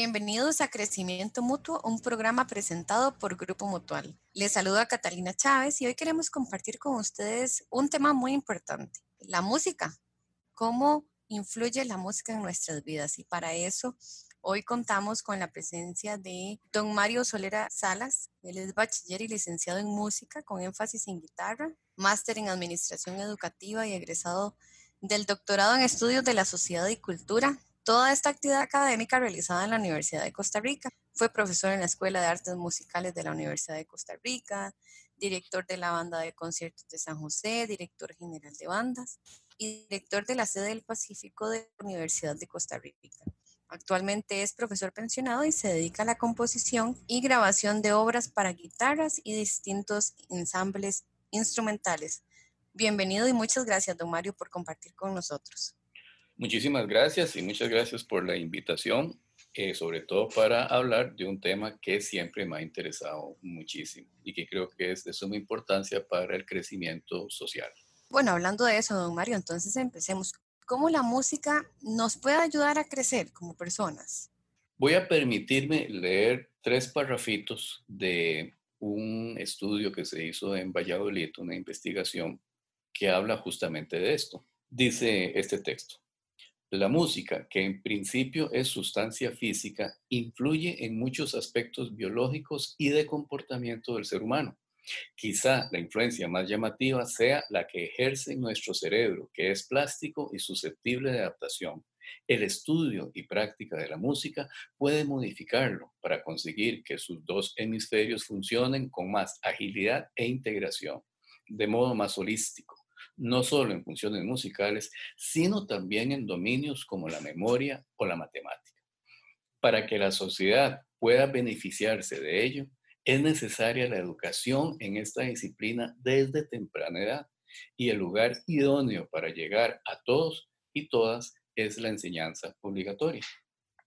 Bienvenidos a Crecimiento Mutuo, un programa presentado por Grupo Mutual. Les saluda Catalina Chávez y hoy queremos compartir con ustedes un tema muy importante, la música. ¿Cómo influye la música en nuestras vidas? Y para eso hoy contamos con la presencia de don Mario Solera Salas. Él es bachiller y licenciado en música con énfasis en guitarra, máster en administración educativa y egresado del doctorado en estudios de la sociedad y cultura Toda esta actividad académica realizada en la Universidad de Costa Rica. Fue profesor en la Escuela de Artes Musicales de la Universidad de Costa Rica, director de la Banda de Conciertos de San José, director general de bandas y director de la sede del Pacífico de la Universidad de Costa Rica. Actualmente es profesor pensionado y se dedica a la composición y grabación de obras para guitarras y distintos ensambles instrumentales. Bienvenido y muchas gracias, don Mario, por compartir con nosotros. Muchísimas gracias y muchas gracias por la invitación, eh, sobre todo para hablar de un tema que siempre me ha interesado muchísimo y que creo que es de suma importancia para el crecimiento social. Bueno, hablando de eso, don Mario, entonces empecemos. ¿Cómo la música nos puede ayudar a crecer como personas? Voy a permitirme leer tres parrafitos de un estudio que se hizo en Valladolid, una investigación que habla justamente de esto. Dice este texto. La música, que en principio es sustancia física, influye en muchos aspectos biológicos y de comportamiento del ser humano. Quizá la influencia más llamativa sea la que ejerce en nuestro cerebro, que es plástico y susceptible de adaptación. El estudio y práctica de la música puede modificarlo para conseguir que sus dos hemisferios funcionen con más agilidad e integración, de modo más holístico no solo en funciones musicales, sino también en dominios como la memoria o la matemática. Para que la sociedad pueda beneficiarse de ello, es necesaria la educación en esta disciplina desde temprana edad y el lugar idóneo para llegar a todos y todas es la enseñanza obligatoria.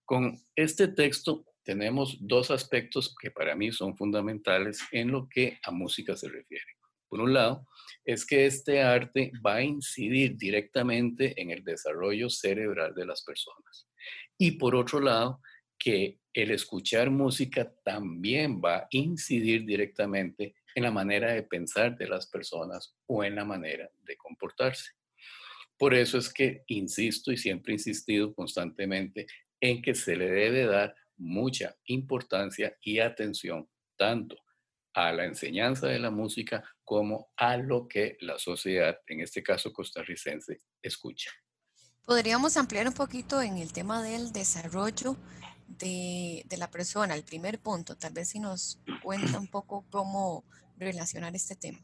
Con este texto tenemos dos aspectos que para mí son fundamentales en lo que a música se refiere. Por un lado, es que este arte va a incidir directamente en el desarrollo cerebral de las personas. Y por otro lado, que el escuchar música también va a incidir directamente en la manera de pensar de las personas o en la manera de comportarse. Por eso es que insisto y siempre he insistido constantemente en que se le debe dar mucha importancia y atención tanto a la enseñanza de la música como a lo que la sociedad, en este caso costarricense, escucha. Podríamos ampliar un poquito en el tema del desarrollo de, de la persona, el primer punto, tal vez si nos cuenta un poco cómo relacionar este tema.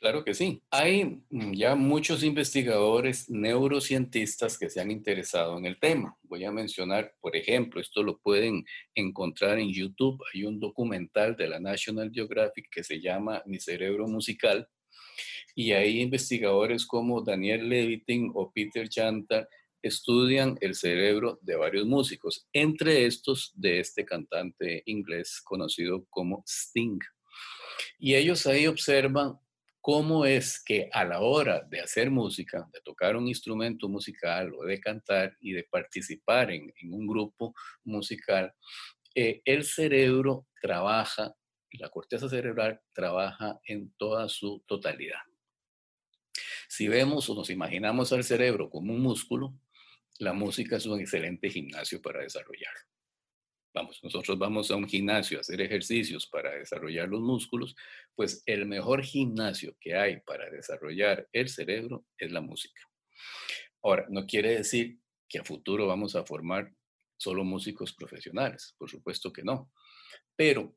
Claro que sí. Hay mm, ya muchos investigadores neurocientistas que se han interesado en el tema. Voy a mencionar, por ejemplo, esto lo pueden encontrar en YouTube. Hay un documental de la National Geographic que se llama Mi cerebro musical. Y hay investigadores como Daniel Levitin o Peter Chantar estudian el cerebro de varios músicos, entre estos de este cantante inglés conocido como Sting. Y ellos ahí observan cómo es que a la hora de hacer música, de tocar un instrumento musical o de cantar y de participar en, un grupo musical, eh, el cerebro trabaja, la corteza cerebral trabaja en toda su totalidad. Si vemos o nos imaginamos al cerebro como un músculo, la música es un excelente gimnasio para desarrollarlo vamos, nosotros vamos a un gimnasio a hacer ejercicios para desarrollar los músculos, pues el mejor gimnasio que hay para desarrollar el cerebro es la música. Ahora, no quiere decir que a futuro vamos a formar solo músicos profesionales, por supuesto que no, pero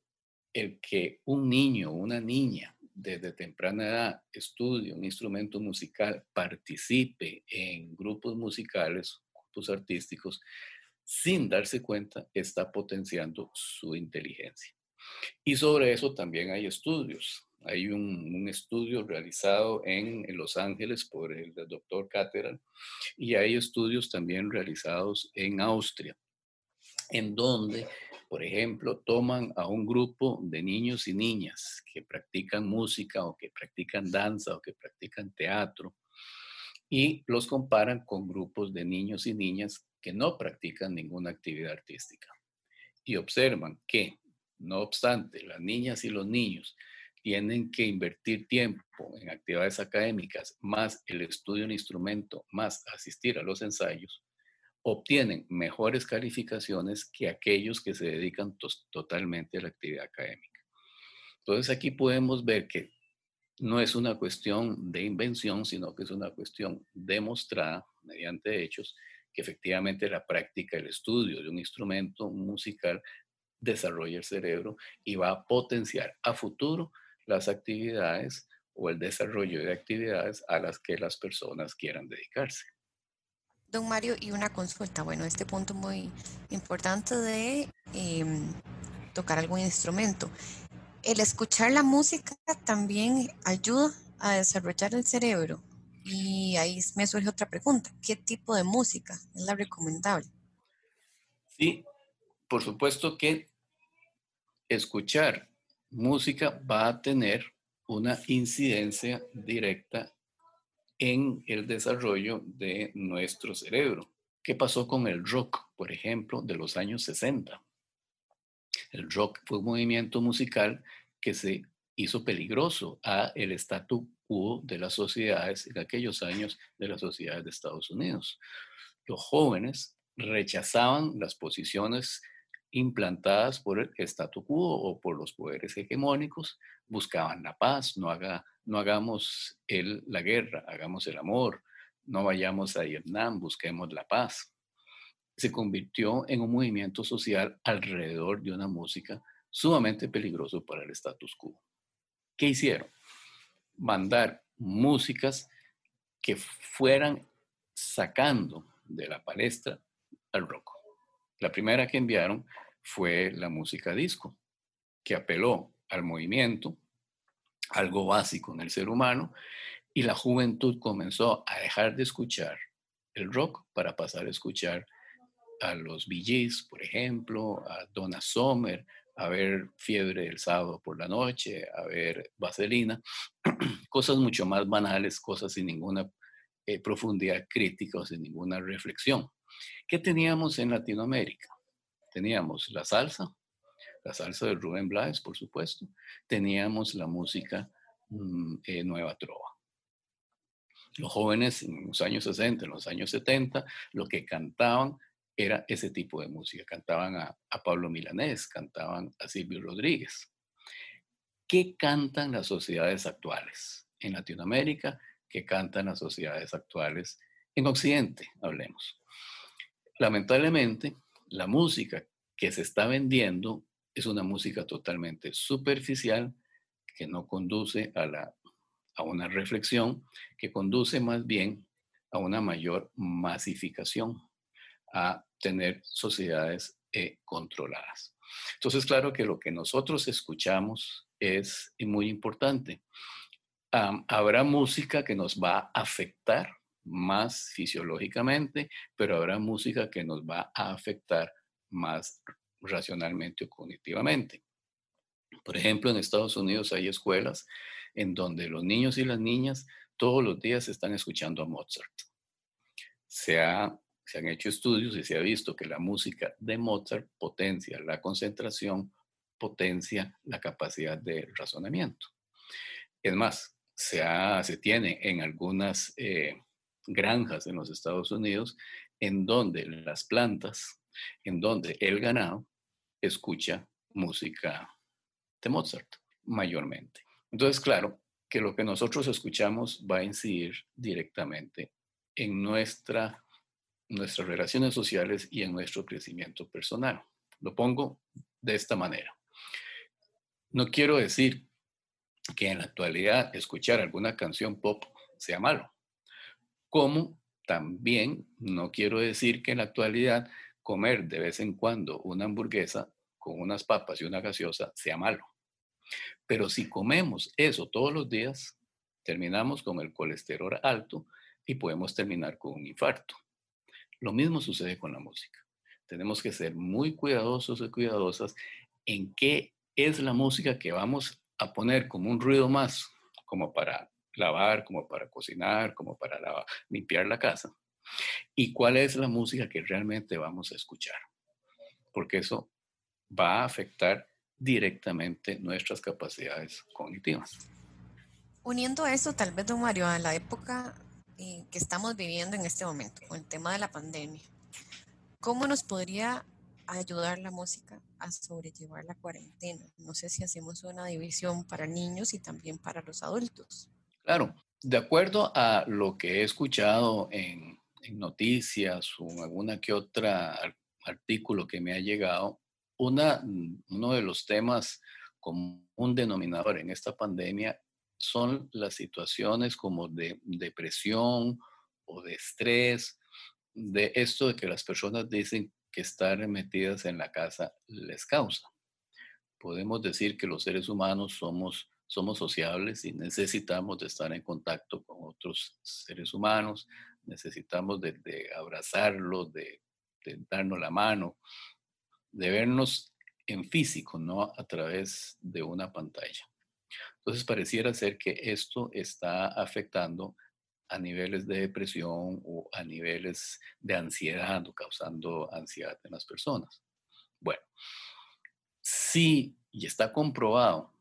el que un niño o una niña desde temprana edad estudie un instrumento musical, participe en grupos musicales, grupos artísticos, sin darse cuenta, está potenciando su inteligencia. Y sobre eso también hay estudios. Hay un, estudio realizado en, Los Ángeles por el, doctor Cateral y hay estudios también realizados en Austria, en donde, por ejemplo, toman a un grupo de niños y niñas que practican música o que practican danza o que practican teatro y los comparan con grupos de niños y niñas que no practican ninguna actividad artística. y observan que, no obstante, las niñas y los niños tienen que invertir tiempo en actividades académicas, más el estudio de un instrumento, más asistir a los ensayos, obtienen mejores calificaciones que aquellos que se dedican totalmente a la actividad académica. Entonces aquí podemos ver que no es una cuestión de invención, sino que es una cuestión demostrada mediante hechos que efectivamente la práctica, el estudio de un instrumento musical desarrolla el cerebro y va a potenciar a futuro las actividades o el desarrollo de actividades a las que las personas quieran dedicarse. Don Mario, y una consulta. Bueno, este punto muy importante de em, tocar algún instrumento. El escuchar la música también ayuda a desarrollar el cerebro. Y ahí me surge otra pregunta. ¿Qué tipo de música es la recomendable? Sí, por supuesto que escuchar música va a tener una incidencia directa en el desarrollo de nuestro cerebro. ¿Qué pasó con el rock, por ejemplo, de los años 60? El rock fue un movimiento musical que se hizo peligroso a el statu de las sociedades en aquellos años de las sociedades de Estados Unidos. Los jóvenes rechazaban las posiciones implantadas por el statu quo o por los poderes hegemónicos, buscaban la paz, no, haga, no hagamos el, la guerra, hagamos el amor, no vayamos a Vietnam, busquemos la paz. Se convirtió en un movimiento social alrededor de una música sumamente peligroso para el status quo. ¿Qué hicieron? Mandar músicas que fueran sacando de la palestra al rock. La primera que enviaron fue la música disco, que apeló al movimiento, algo básico en el ser humano, y la juventud comenzó a dejar de escuchar el rock para pasar a escuchar a los Bee por ejemplo, a Donna Summer, a ver Fiebre el sábado por la noche, a ver Vaselina, cosas mucho más banales, cosas sin ninguna eh, profundidad crítica o sin ninguna reflexión. ¿Qué teníamos en Latinoamérica? Teníamos la salsa, la salsa de Rubén Blades, por supuesto. Teníamos la música mm, eh, Nueva Trova. Los jóvenes en los años 60, en los años 70, lo que cantaban era ese tipo de música. Cantaban a, a Pablo Milanés, cantaban a Silvio Rodríguez. ¿Qué cantan las sociedades actuales en Latinoamérica? ¿Qué cantan las sociedades actuales en Occidente? Hablemos. Lamentablemente, la música que se está vendiendo es una música totalmente superficial que no conduce a, la, a una reflexión, que conduce más bien a una mayor masificación, a tener sociedades eh, controladas. Entonces, claro que lo que nosotros escuchamos es muy importante. Habrá música que nos va a afectar más fisiológicamente, pero habrá música que nos va a afectar más racionalmente o cognitivamente. Por ejemplo, en Estados Unidos hay escuelas en donde los niños y las niñas todos los días están escuchando a Mozart. Se, se han hecho estudios y se ha visto que la música de Mozart potencia la concentración, potencia la capacidad de razonamiento. Es más, se, tiene en algunas eh, granjas en los Estados Unidos en donde las plantas, en donde el ganado escucha música de Mozart mayormente. Entonces, claro, que lo que nosotros escuchamos va a incidir directamente en nuestra, nuestras relaciones sociales y en nuestro crecimiento personal. Lo pongo de esta manera. No quiero decir que en la actualidad escuchar alguna canción pop sea malo como también no quiero decir que en la actualidad comer de vez en cuando una hamburguesa con unas papas y una gaseosa sea malo. Pero si comemos eso todos los días, terminamos con el colesterol alto y podemos terminar con un infarto. Lo mismo sucede con la música. Tenemos que ser muy cuidadosos y cuidadosas en qué es la música que vamos a poner como un ruido más, como para lavar, como para cocinar, como para limpiar la casa. Y cuál es la música que realmente vamos a escuchar. Porque eso va a afectar directamente nuestras capacidades cognitivas. Uniendo eso, tal vez, don Mario, a la época eh, que estamos viviendo en este momento, con el tema de la pandemia, ¿cómo nos podría ayudar la música a sobrellevar la cuarentena? No sé si hacemos una división para niños y también para los adultos. Claro, de acuerdo a lo que he escuchado en, noticias o en alguna que otra artículo que me ha llegado, una, uno de los temas como un denominador en esta pandemia son las situaciones como de depresión o de estrés, de esto de que las personas dicen que estar metidas en la casa les causa. Podemos decir que los seres humanos somos, somos sociables y necesitamos estar en contacto con otros seres humanos, necesitamos de, abrazarlos, de, de darnos la mano, de vernos en físico, no a través de una pantalla. Entonces pareciera ser que esto está afectando a niveles de depresión o a niveles de ansiedad o causando ansiedad en las personas. Bueno, sí, y está comprobado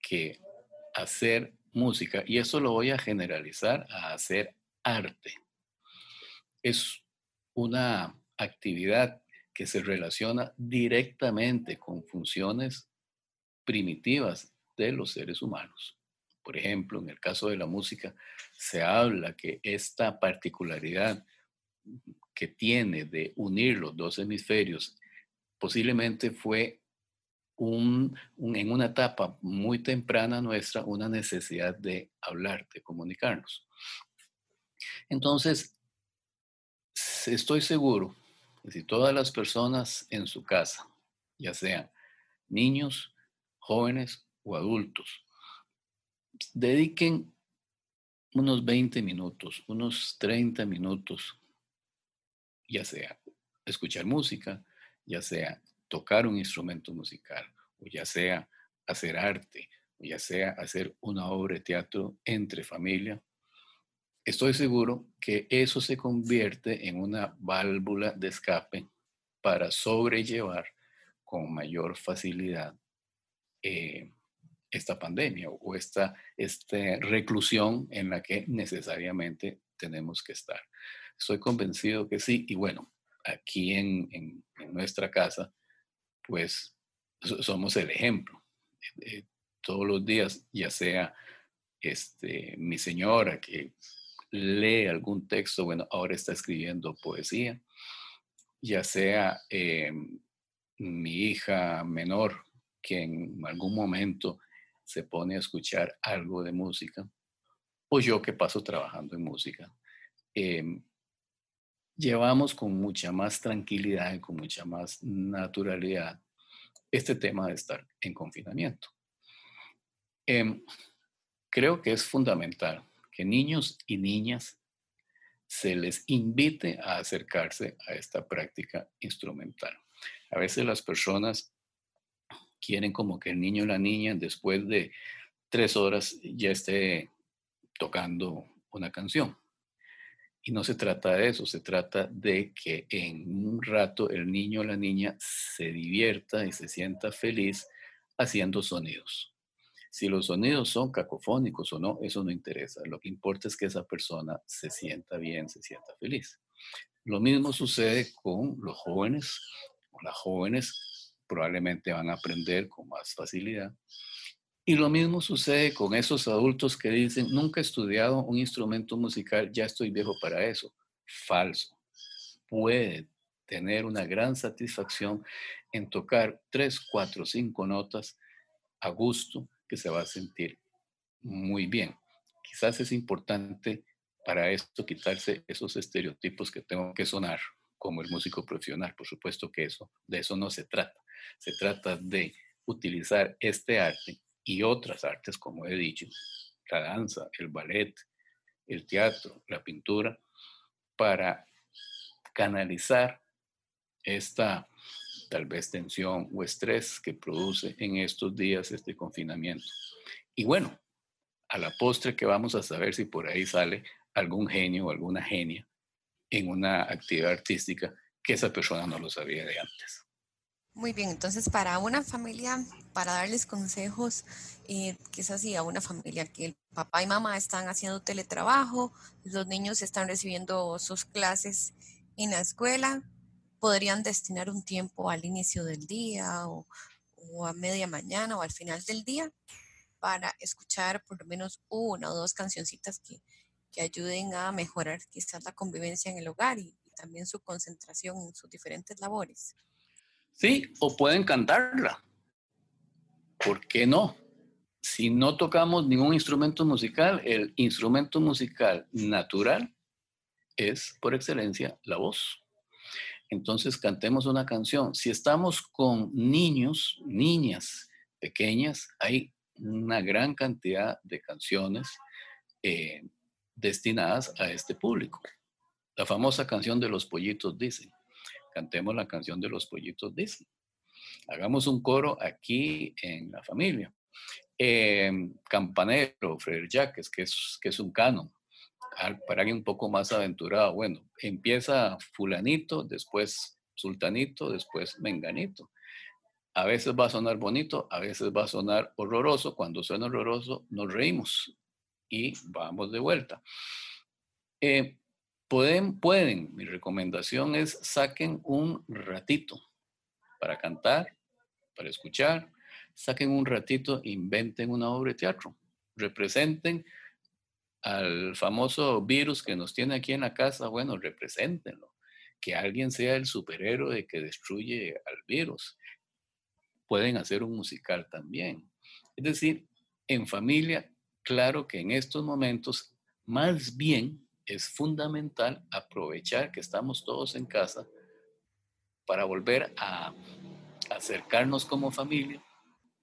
que hacer música, y eso lo voy a generalizar a hacer arte, es una actividad que se relaciona directamente con funciones primitivas de los seres humanos. Por ejemplo, en el caso de la música, se habla que esta particularidad que tiene de unir los dos hemisferios posiblemente fue un, en una etapa muy temprana nuestra una necesidad de hablar, de comunicarnos. Entonces, estoy seguro que si todas las personas en su casa, ya sean niños, jóvenes o adultos, dediquen unos 20 minutos, unos 30 minutos, ya sea escuchar música, ya sea tocar un instrumento musical, o ya sea hacer arte, o ya sea hacer una obra de teatro entre familia, estoy seguro que eso se convierte en una válvula de escape para sobrellevar con mayor facilidad eh, esta pandemia o esta, esta reclusión en la que necesariamente tenemos que estar. Estoy convencido que sí, y bueno, aquí en, en, nuestra casa, pues somos el ejemplo. Eh, todos los días, ya sea este, mi señora que lee algún texto, bueno, ahora está escribiendo poesía, ya sea eh, mi hija menor que en algún momento se pone a escuchar algo de música, o yo que paso trabajando en música, em, llevamos con mucha más tranquilidad y con mucha más naturalidad este tema de estar en confinamiento. Em, creo que es fundamental que niños y niñas se les invite a acercarse a esta práctica instrumental. A veces las personas quieren como que el niño o la niña después de tres horas ya esté tocando una canción. Y no se trata de eso, se trata de que en un rato el niño o la niña se divierta y se sienta feliz haciendo sonidos. Si los sonidos son cacofónicos o no, eso no interesa. Lo que importa es que esa persona se sienta bien, se sienta feliz. Lo mismo sucede con los jóvenes o las jóvenes probablemente van a aprender con más facilidad. Y lo mismo sucede con esos adultos que dicen, nunca he estudiado un instrumento musical, ya estoy viejo para eso. Falso. Puede tener una gran satisfacción en tocar tres, cuatro, cinco notas a gusto que se va a sentir muy bien. Quizás es importante para esto quitarse esos estereotipos que tengo que sonar como el músico profesional. Por supuesto que eso, de eso no se trata. Se trata de utilizar este arte y otras artes, como he dicho, la danza, el ballet, el teatro, la pintura, para canalizar esta tal vez tensión o estrés que produce en estos días este confinamiento. Y bueno, a la postre que vamos a saber si por ahí sale algún genio o alguna genia en una actividad artística que esa persona no lo sabía de antes. Muy bien, entonces para una familia, para darles consejos, eh, quizás sí, a una familia que el papá y mamá están haciendo teletrabajo, los niños están recibiendo sus clases en la escuela, podrían destinar un tiempo al inicio del día o, a media mañana o al final del día para escuchar por lo menos una o dos cancioncitas que, que ayuden a mejorar quizás la convivencia en el hogar y también su concentración en sus diferentes labores. Sí, o pueden cantarla. ¿Por qué no? Si no tocamos ningún instrumento musical, el instrumento musical natural es por excelencia la voz. Entonces cantemos una canción. Si estamos con niños, niñas pequeñas, hay una gran cantidad de canciones eh, destinadas a este público. La famosa canción de los pollitos dice, cantemos la canción de los pollitos Disney. Hagamos un coro aquí en la familia. Em, campanero, Fred Jacques, que es, que es un canon. Para alguien un poco más aventurado, bueno, empieza fulanito, después sultanito, después menganito. A veces va a sonar bonito, a veces va a sonar horroroso. Cuando suena horroroso, nos reímos y vamos de vuelta. Eh, Pueden, pueden, mi recomendación es saquen un ratito para cantar, para escuchar, saquen un ratito, inventen una obra de teatro, representen al famoso virus que nos tiene aquí en la casa, bueno, represéntenlo, que alguien sea el superhéroe que destruye al virus. Pueden hacer un musical también. Es decir, en familia, claro que en estos momentos, más bien es fundamental aprovechar que estamos todos en casa para volver a acercarnos como familia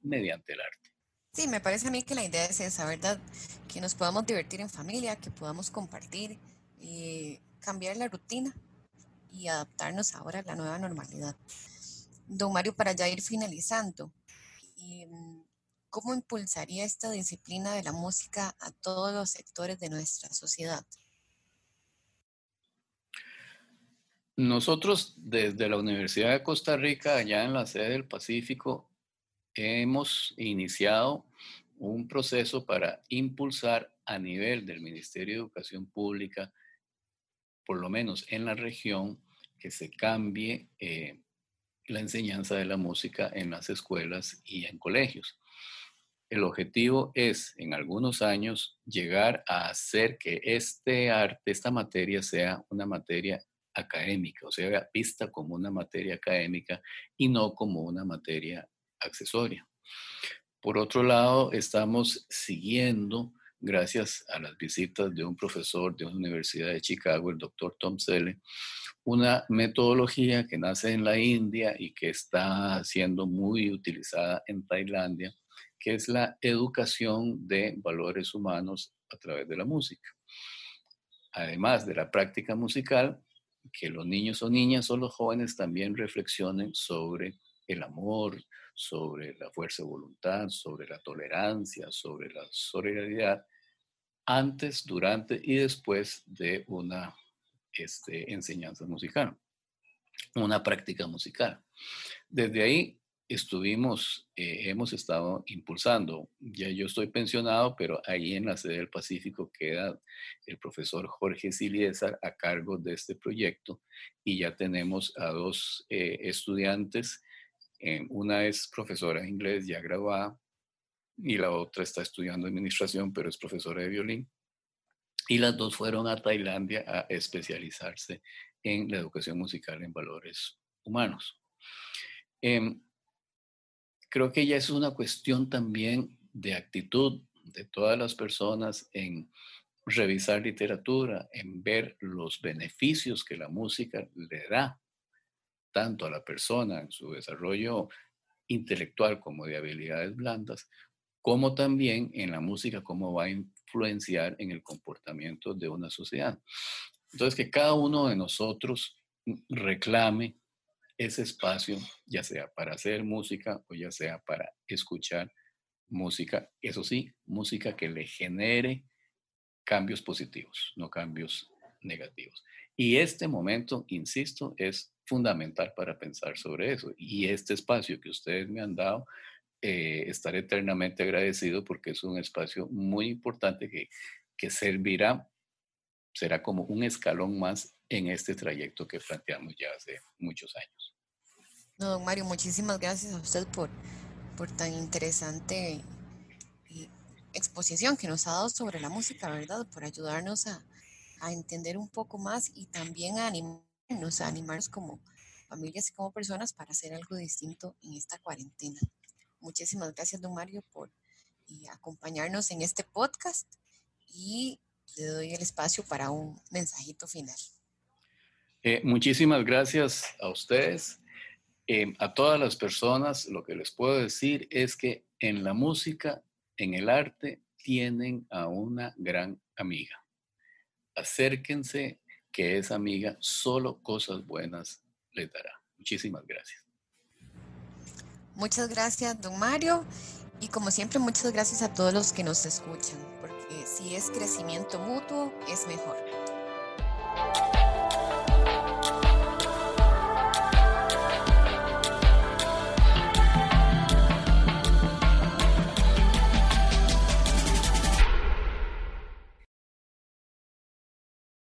mediante el arte. Sí, me parece a mí que la idea es esa, ¿verdad? Que nos podamos divertir en familia, que podamos compartir, y cambiar la rutina y adaptarnos ahora a la nueva normalidad. Don Mario, para ya ir finalizando, mm, ¿cómo impulsaría esta disciplina de la música a todos los sectores de nuestra sociedad? Nosotros desde la Universidad de Costa Rica, allá en la sede del Pacífico, hemos iniciado un proceso para impulsar a nivel del Ministerio de Educación Pública, por lo menos en la región, que se cambie eh, la enseñanza de la música en las escuelas y en colegios. El objetivo es, en algunos años, llegar a hacer que este arte, esta materia, sea una materia académica, o sea, vista como una materia académica y no como una materia accesoria. Por otro lado, estamos siguiendo, gracias a las visitas de un profesor de una universidad de Chicago, el doctor Tom Selle, una metodología que nace en la India y que está siendo muy utilizada en Tailandia, que es la educación de valores humanos a través de la música. Además de la práctica musical, que los niños o niñas o los jóvenes también reflexionen sobre el amor, sobre la fuerza de voluntad, sobre la tolerancia, sobre la solidaridad, antes, durante y después de una este, enseñanza musical, una práctica musical. Desde ahí estuvimos, eh, hemos estado impulsando. Ya yo estoy pensionado, pero ahí en la sede del Pacífico queda el profesor Jorge Siliesar a cargo de este proyecto y ya tenemos a dos eh, estudiantes. una es profesora de inglés ya graduada y la otra está estudiando administración, pero es profesora de violín. Y las dos fueron a Tailandia a especializarse en la educación musical en valores humanos. Em, creo que ya es una cuestión también de actitud de todas las personas en revisar literatura, en ver los beneficios que la música le da tanto a la persona en su desarrollo intelectual como de habilidades blandas, como también en la música, cómo va a influenciar en el comportamiento de una sociedad. Entonces, que cada uno de nosotros reclame ese espacio, ya sea para hacer música o ya sea para escuchar música, eso sí, música que le genere cambios positivos, no cambios negativos. Y este momento, insisto, es fundamental para pensar sobre eso. Y este espacio que ustedes me han dado, eh, estaré eternamente agradecido porque es un espacio muy importante que, que servirá, será como un escalón más en este trayecto que planteamos ya hace muchos años. No, don Mario, muchísimas gracias a usted por, por tan interesante exposición que nos ha dado sobre la música, ¿verdad? Por ayudarnos a, a entender un poco más y también a animarnos, a animarnos como familias y como personas para hacer algo distinto en esta cuarentena. Muchísimas gracias, don Mario, por acompañarnos en este podcast y le doy el espacio para un mensajito final. Eh, muchísimas gracias a ustedes. Eh, a todas las personas, lo que les puedo decir es que en la música, en el arte, tienen a una gran amiga. Acérquense, que esa amiga solo cosas buenas les dará. Muchísimas gracias. Muchas gracias, don Mario. Y como siempre, muchas gracias a todos los que nos escuchan, porque si es crecimiento mutuo, es mejor.